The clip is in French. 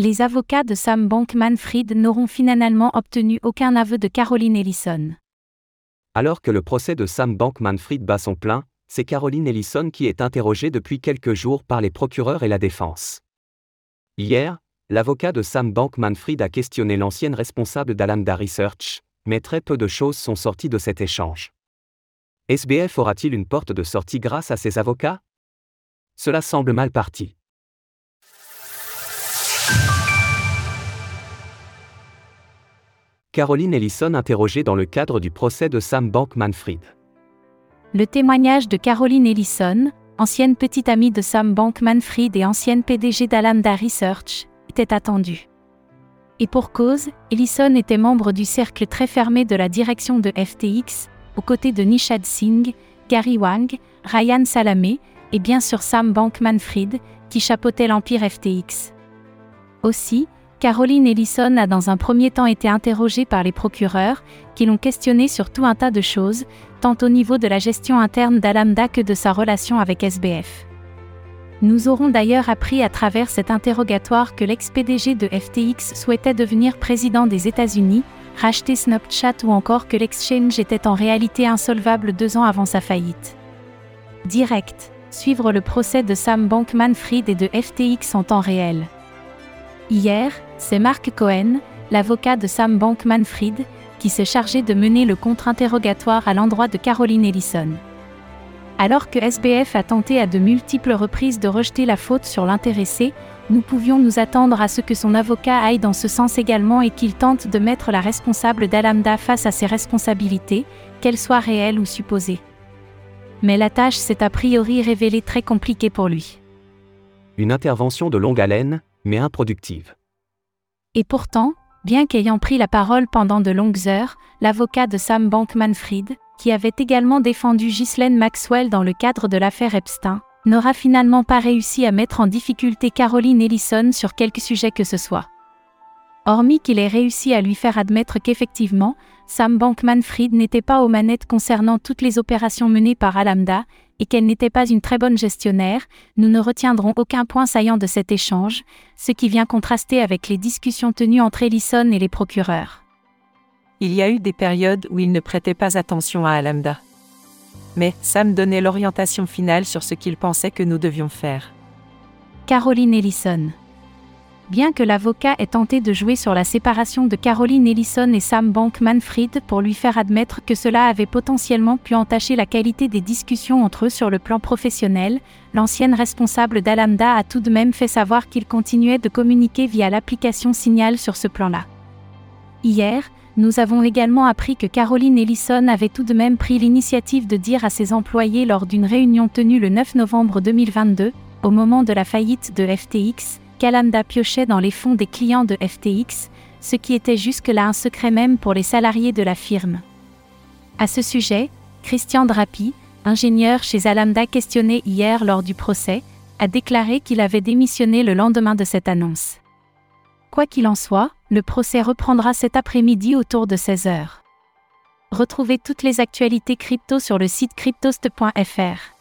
les avocats de Sam Bankman-Fried n'auront finalement obtenu aucun aveu de Caroline Ellison. Alors que le procès de Sam Bankman-Fried bat son plein, c'est Caroline Ellison qui est interrogée depuis quelques jours par les procureurs et la défense. Hier, l'avocat de Sam Bankman-Fried a questionné l'ancienne responsable d'Alamda Research, mais très peu de choses sont sorties de cet échange. SBF aura-t-il une porte de sortie grâce à ses avocats? Cela semble mal parti. Caroline Ellison interrogée dans le cadre du procès de Sam Bankman-Fried. Le témoignage de Caroline Ellison, ancienne petite amie de Sam Bankman-Fried et ancienne PDG d'Alamda Research, était attendu. Et pour cause, Ellison était membre du cercle très fermé de la direction de FTX, aux côtés de Nishad Singh, Gary Wang, Ryan Salamé, et bien sûr Sam Bankman-Fried, qui chapeautait l'empire FTX. Aussi, Caroline Ellison a dans un premier temps été interrogée par les procureurs, qui l'ont questionnée sur tout un tas de choses, tant au niveau de la gestion interne d'Alamda que de sa relation avec SBF. Nous aurons d'ailleurs appris à travers cet interrogatoire que l'ex-PDG de FTX souhaitait devenir président des États-Unis, racheter Snapchat ou encore que l'exchange était en réalité insolvable deux ans avant sa faillite. Direct, suivre le procès de Sam Bankman-Fried et de FTX en temps réel. Hier, c'est Mark Cohen, l'avocat de Sam Bankman-Fried, qui s'est chargé de mener le contre-interrogatoire à l'endroit de Caroline Ellison. Alors que SBF a tenté à de multiples reprises de rejeter la faute sur l'intéressé, nous pouvions nous attendre à ce que son avocat aille dans ce sens également et qu'il tente de mettre la responsable d'Alamda face à ses responsabilités, qu'elles soient réelles ou supposées. Mais la tâche s'est a priori révélée très compliquée pour lui. Une intervention de longue haleine, mais improductive. Et pourtant, bien qu'ayant pris la parole pendant de longues heures, l'avocat de Sam Bankman-Fried, qui avait également défendu Ghislaine Maxwell dans le cadre de l'affaire Epstein, n'aura finalement pas réussi à mettre en difficulté Caroline Ellison sur quelque sujet que ce soit. Hormis qu'il ait réussi à lui faire admettre qu'effectivement, Sam Bankman-Fried n'était pas aux manettes concernant toutes les opérations menées par Alamda, et qu'elle n'était pas une très bonne gestionnaire, nous ne retiendrons aucun point saillant de cet échange, ce qui vient contraster avec les discussions tenues entre Ellison et les procureurs. Il y a eu des périodes où il ne prêtait pas attention à Alamda. Mais Sam donnait l'orientation finale sur ce qu'il pensait que nous devions faire. Caroline Ellison bien que l'avocat ait tenté de jouer sur la séparation de Caroline Ellison et Sam Bankman-Fried pour lui faire admettre que cela avait potentiellement pu entacher la qualité des discussions entre eux sur le plan professionnel, l'ancienne responsable d'Alamda a tout de même fait savoir qu'il continuait de communiquer via l'application Signal sur ce plan-là. Hier, nous avons également appris que Caroline Ellison avait tout de même pris l'initiative de dire à ses employés lors d'une réunion tenue le 9 novembre 2022, au moment de la faillite de FTX, qu'Alamda piochait dans les fonds des clients de FTX, ce qui était jusque-là un secret même pour les salariés de la firme. À ce sujet, Christian Drapi, ingénieur chez Alamda questionné hier lors du procès, a déclaré qu'il avait démissionné le lendemain de cette annonce. Quoi qu'il en soit, le procès reprendra cet après-midi autour de 16 heures. Retrouvez toutes les actualités crypto sur le site cryptost.fr.